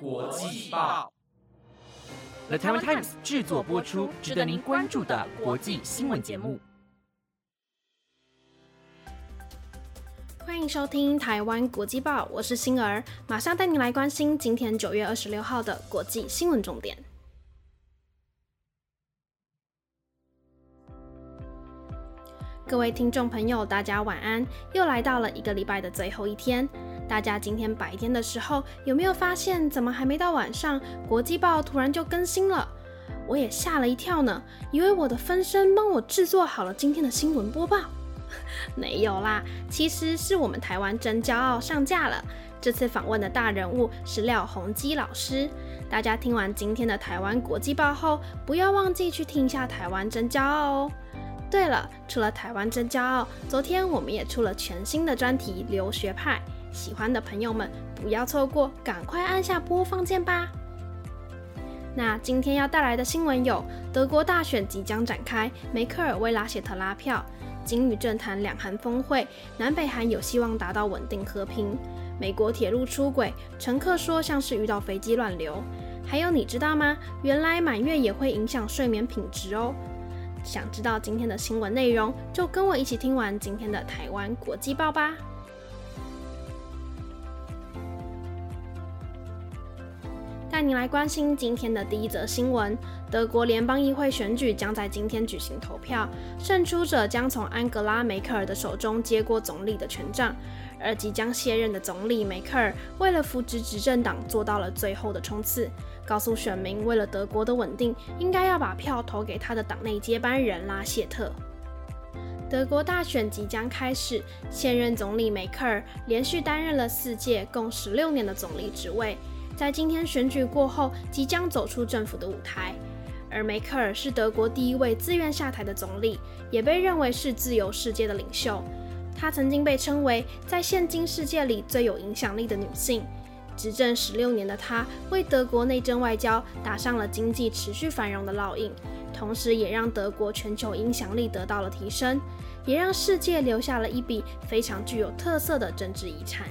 国际报，The Taiwan Times 制作播出，值得您关注的国际新闻节目。欢迎收听台湾国际报，我是星儿，马上带您来关心今天九月二十六号的国际新闻重点。各位听众朋友，大家晚安！又来到了一个礼拜的最后一天，大家今天白天的时候有没有发现，怎么还没到晚上，国际报突然就更新了？我也吓了一跳呢，以为我的分身帮我制作好了今天的新闻播报。没有啦，其实是我们台湾真骄傲上架了。这次访问的大人物是廖鸿基老师。大家听完今天的台湾国际报后，不要忘记去听一下台湾真骄傲哦。对了，除了台湾真骄傲，昨天我们也出了全新的专题《留学派》，喜欢的朋友们不要错过，赶快按下播放键吧。那今天要带来的新闻有：德国大选即将展开，梅克尔为拉谢特拉票；金与政坛两韩峰会，南北韩有希望达到稳定和平；美国铁路出轨，乘客说像是遇到飞机乱流；还有你知道吗？原来满月也会影响睡眠品质哦。想知道今天的新闻内容，就跟我一起听完今天的台湾国际报吧。带你来关心今天的第一则新闻：德国联邦议会选举将在今天举行投票，胜出者将从安格拉·梅克尔的手中接过总理的权杖。而即将卸任的总理梅克尔为了扶植执政党，做到了最后的冲刺，告诉选民，为了德国的稳定，应该要把票投给他的党内接班人拉谢特。德国大选即将开始，现任总理梅克尔连续担任了四届，共十六年的总理职位，在今天选举过后，即将走出政府的舞台。而梅克尔是德国第一位自愿下台的总理，也被认为是自由世界的领袖。她曾经被称为在现今世界里最有影响力的女性。执政十六年的她，为德国内政外交打上了经济持续繁荣的烙印，同时也让德国全球影响力得到了提升，也让世界留下了一笔非常具有特色的政治遗产。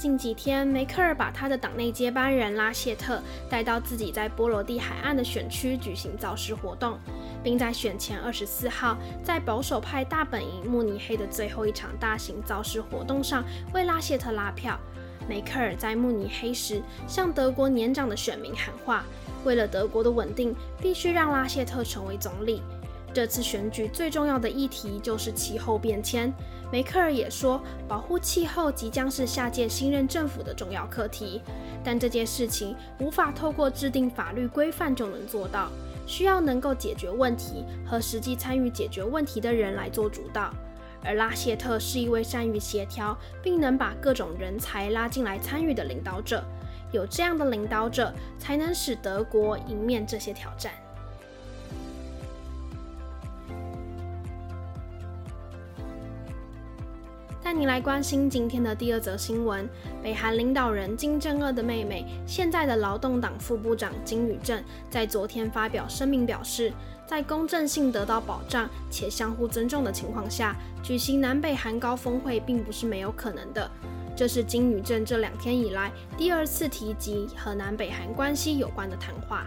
近几天，梅克尔把他的党内接班人拉谢特带到自己在波罗的海岸的选区举行造势活动，并在选前二十四号在保守派大本营慕尼黑的最后一场大型造势活动上为拉谢特拉票。梅克尔在慕尼黑时向德国年长的选民喊话：“为了德国的稳定，必须让拉谢特成为总理。”这次选举最重要的议题就是气候变迁。梅克尔也说，保护气候即将是下届新任政府的重要课题。但这件事情无法透过制定法律规范就能做到，需要能够解决问题和实际参与解决问题的人来做主导。而拉谢特是一位善于协调，并能把各种人才拉进来参与的领导者。有这样的领导者，才能使德国迎面这些挑战。带你来关心今天的第二则新闻：北韩领导人金正恩的妹妹，现在的劳动党副部长金宇镇，在昨天发表声明表示，在公正性得到保障且相互尊重的情况下，举行南北韩高峰会并不是没有可能的。这是金宇镇这两天以来第二次提及和南北韩关系有关的谈话。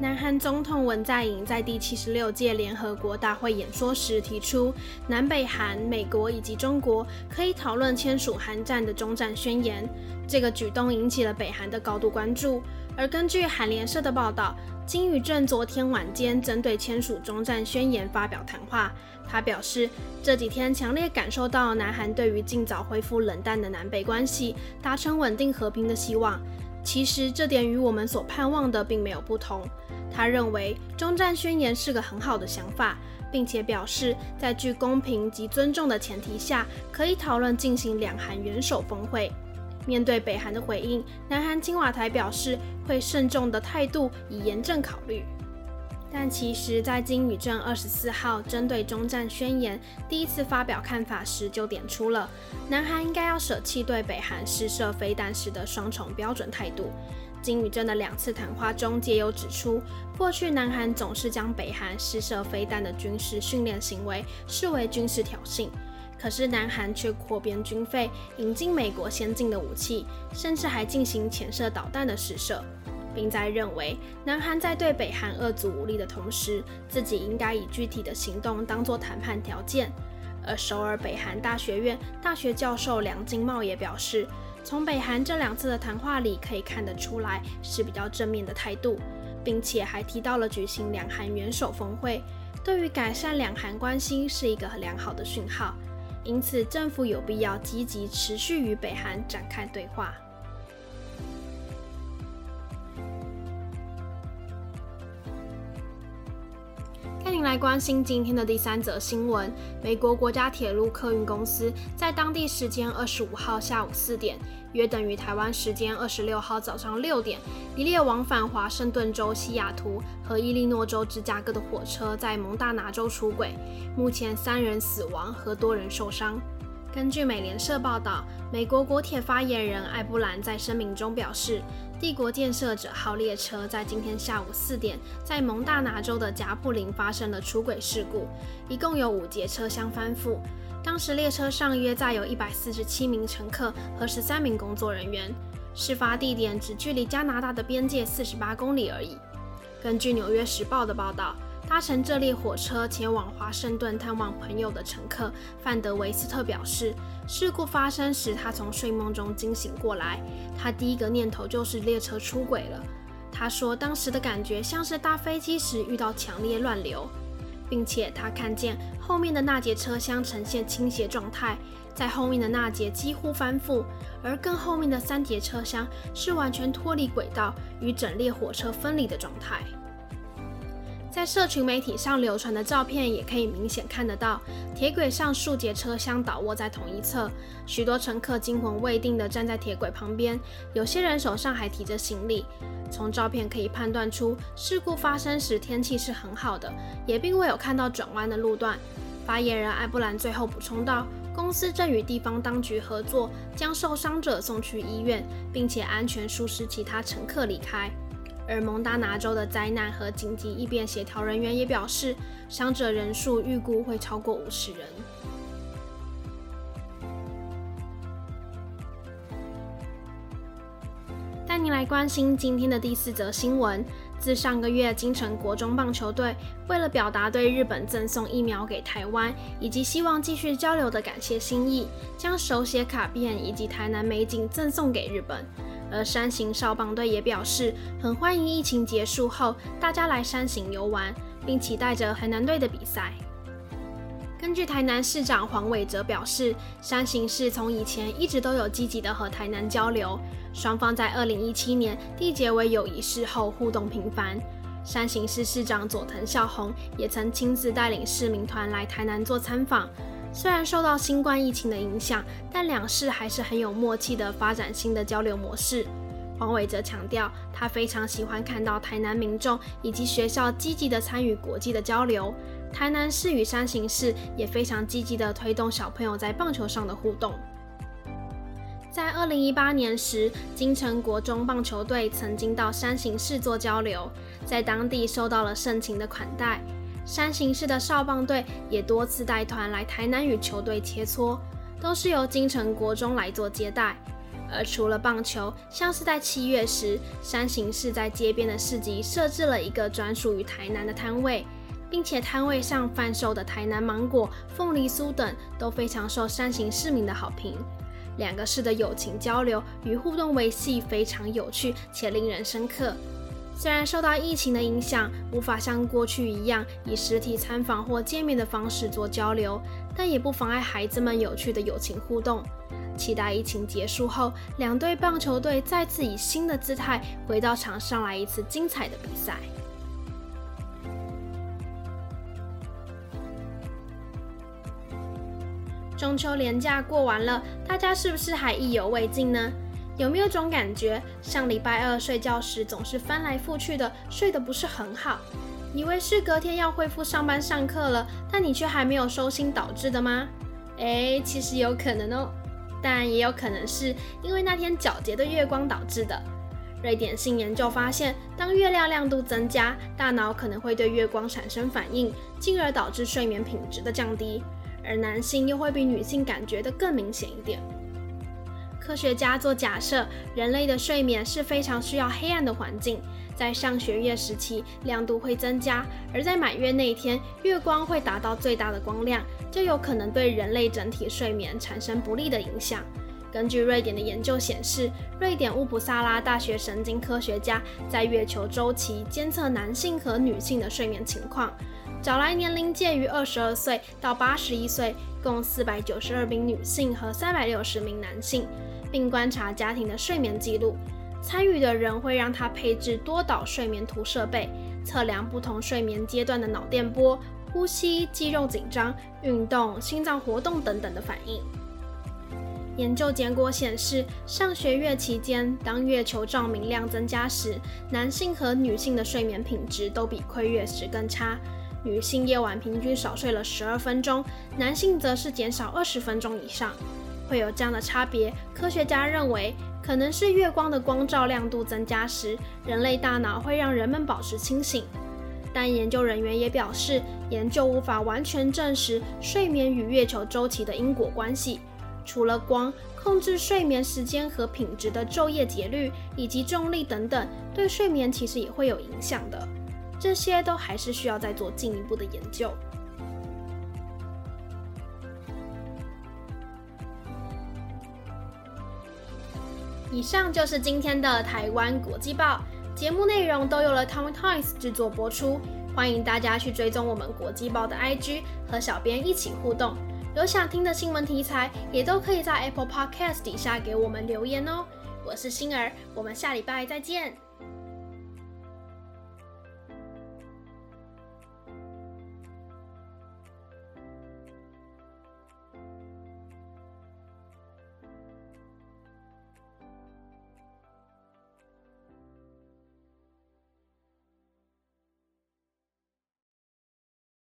南韩总统文在寅在第七十六届联合国大会演说时提出，南北韩、美国以及中国可以讨论签署韩战的终战宣言。这个举动引起了北韩的高度关注。而根据韩联社的报道，金宇镇昨天晚间针对签署终战宣言发表谈话。他表示，这几天强烈感受到南韩对于尽早恢复冷淡的南北关系、达成稳定和平的希望。其实这点与我们所盼望的并没有不同。他认为中战宣言是个很好的想法，并且表示在具公平及尊重的前提下，可以讨论进行两韩元首峰会。面对北韩的回应，南韩青瓦台表示会慎重的态度，以严正考虑。但其实，在金宇镇二十四号针对中战宣言第一次发表看法时，就点出了南韩应该要舍弃对北韩试射飞弹时的双重标准态度。金宇镇的两次谈话中皆有指出，过去南韩总是将北韩试射飞弹的军事训练行为视为军事挑衅，可是南韩却扩编军费，引进美国先进的武器，甚至还进行潜射导弹的试射，并在认为南韩在对北韩恶足武力的同时，自己应该以具体的行动当作谈判条件。而首尔北韩大学院大学教授梁金茂也表示，从北韩这两次的谈话里可以看得出来是比较正面的态度，并且还提到了举行两韩元首峰会，对于改善两韩关系是一个良好的讯号。因此，政府有必要积极持续与北韩展开对话。来关心今天的第三则新闻：美国国家铁路客运公司在当地时间二十五号下午四点，约等于台湾时间二十六号早上六点，一列往返华盛顿州西雅图和伊利诺州芝加哥的火车在蒙大拿州出轨，目前三人死亡和多人受伤。根据美联社报道，美国国铁发言人艾布兰在声明中表示，帝国建设者号列车在今天下午四点在蒙大拿州的贾布林发生了出轨事故，一共有五节车厢翻覆。当时列车上约载有一百四十七名乘客和十三名工作人员，事发地点只距离加拿大的边界四十八公里而已。根据《纽约时报》的报道。搭乘这列火车前往华盛顿探望朋友的乘客范德维斯特表示，事故发生时他从睡梦中惊醒过来，他第一个念头就是列车出轨了。他说，当时的感觉像是搭飞机时遇到强烈乱流，并且他看见后面的那节车厢呈现倾斜状态，在后面的那节几乎翻覆，而更后面的三节车厢是完全脱离轨道，与整列火车分离的状态。在社群媒体上流传的照片也可以明显看得到，铁轨上数节车厢倒卧在同一侧，许多乘客惊魂未定地站在铁轨旁边，有些人手上还提着行李。从照片可以判断出，事故发生时天气是很好的，也并未有看到转弯的路段。发言人艾布兰最后补充道，公司正与地方当局合作，将受伤者送去医院，并且安全疏使其他乘客离开。而蒙大拿州的灾难和紧急应变协调人员也表示，伤者人数预估会超过五十人。带您来关心今天的第四则新闻。自上个月，金城国中棒球队为了表达对日本赠送疫苗给台湾，以及希望继续交流的感谢心意，将手写卡片以及台南美景赠送给日本。而山形少棒队也表示，很欢迎疫情结束后大家来山形游玩，并期待着台南队的比赛。根据台南市长黄伟哲表示，山形市从以前一直都有积极的和台南交流，双方在2017年缔结为友谊事后互动频繁。山形市市长佐藤孝宏也曾亲自带领市民团来台南做参访。虽然受到新冠疫情的影响，但两市还是很有默契的发展新的交流模式。黄伟哲强调，他非常喜欢看到台南民众以及学校积极的参与国际的交流。台南市与山形市也非常积极的推动小朋友在棒球上的互动。在二零一八年时，金城国中棒球队曾经到山形市做交流，在当地受到了盛情的款待。山形市的少棒队也多次带团来台南与球队切磋，都是由金城国中来做接待。而除了棒球，像是在七月时，山形市在街边的市集设置了一个专属于台南的摊位，并且摊位上贩售的台南芒果、凤梨酥等都非常受山形市民的好评。两个市的友情交流与互动维系非常有趣 且令人深刻。虽然受到疫情的影响，无法像过去一样以实体参访或见面的方式做交流，但也不妨碍孩子们有趣的友情互动。期待疫情结束后，两队棒球队再次以新的姿态回到场上来一次精彩的比赛。中秋连假过完了，大家是不是还意犹未尽呢？有没有种感觉，上礼拜二睡觉时总是翻来覆去的，睡得不是很好？以为是隔天要恢复上班上课了，但你却还没有收心导致的吗？诶，其实有可能哦，但也有可能是因为那天皎洁的月光导致的。瑞典性研究发现，当月亮亮度增加，大脑可能会对月光产生反应，进而导致睡眠品质的降低。而男性又会比女性感觉得更明显一点。科学家做假设，人类的睡眠是非常需要黑暗的环境，在上学月时期亮度会增加，而在满月那一天，月光会达到最大的光亮，就有可能对人类整体睡眠产生不利的影响。根据瑞典的研究显示，瑞典乌普萨拉大学神经科学家在月球周期监测男性和女性的睡眠情况，找来年龄介于二十二岁到八十一岁，共四百九十二名女性和三百六十名男性，并观察家庭的睡眠记录。参与的人会让他配置多导睡眠图设备，测量不同睡眠阶段的脑电波、呼吸、肌肉紧张、运动、心脏活动等等的反应。研究结果显示，上学月期间，当月球照明量增加时，男性和女性的睡眠品质都比亏月时更差。女性夜晚平均少睡了十二分钟，男性则是减少二十分钟以上。会有这样的差别，科学家认为可能是月光的光照亮度增加时，人类大脑会让人们保持清醒。但研究人员也表示，研究无法完全证实睡眠与月球周期的因果关系。除了光，控制睡眠时间和品质的昼夜节律以及重力等等，对睡眠其实也会有影响的。这些都还是需要再做进一步的研究。以上就是今天的台湾国际报节目内容，都有了 Tom Times 制作播出。欢迎大家去追踪我们国际报的 IG，和小编一起互动。有想听的新闻题材，也都可以在 Apple Podcast 底下给我们留言哦。我是星儿，我们下礼拜再见。